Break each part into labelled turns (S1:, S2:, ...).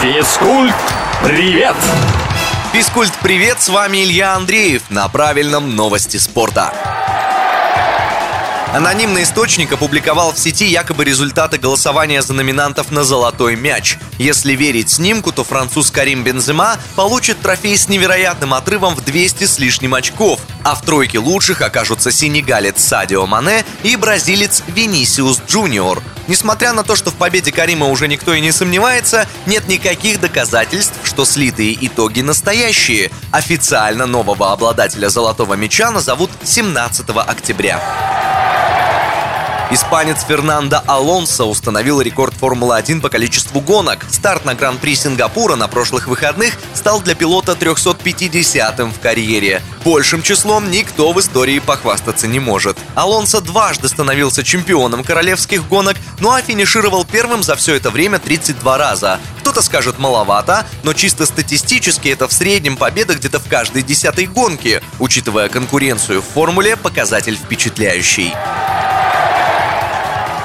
S1: Физкульт, привет!
S2: Физкульт, привет, с вами Илья Андреев на правильном новости спорта. Анонимный источник опубликовал в сети якобы результаты голосования за номинантов на «Золотой мяч». Если верить снимку, то француз Карим Бензема получит трофей с невероятным отрывом в 200 с лишним очков, а в тройке лучших окажутся сенегалец Садио Мане и бразилец Винисиус Джуниор. Несмотря на то, что в победе Карима уже никто и не сомневается, нет никаких доказательств, что слитые итоги настоящие. Официально нового обладателя «Золотого мяча» назовут 17 октября. Испанец Фернандо Алонсо установил рекорд Формулы-1 по количеству гонок. Старт на Гран-при Сингапура на прошлых выходных стал для пилота 350-м в карьере. Большим числом никто в истории похвастаться не может. Алонсо дважды становился чемпионом королевских гонок, ну а финишировал первым за все это время 32 раза. Кто-то скажет маловато, но чисто статистически это в среднем победа где-то в каждой десятой гонке. Учитывая конкуренцию в формуле, показатель впечатляющий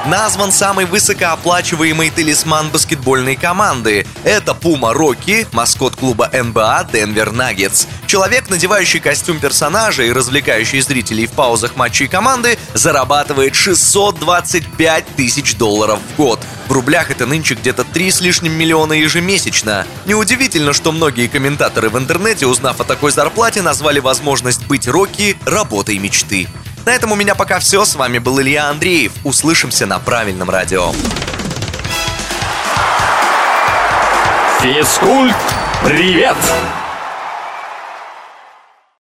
S2: назван самый высокооплачиваемый талисман баскетбольной команды. Это Пума Рокки, маскот клуба НБА Денвер Наггетс. Человек, надевающий костюм персонажа и развлекающий зрителей в паузах матчей команды, зарабатывает 625 тысяч долларов в год. В рублях это нынче где-то 3 с лишним миллиона ежемесячно. Неудивительно, что многие комментаторы в интернете, узнав о такой зарплате, назвали возможность быть Рокки работой мечты. На этом у меня пока все. С вами был Илья Андреев. Услышимся на правильном радио.
S1: Физкульт, привет!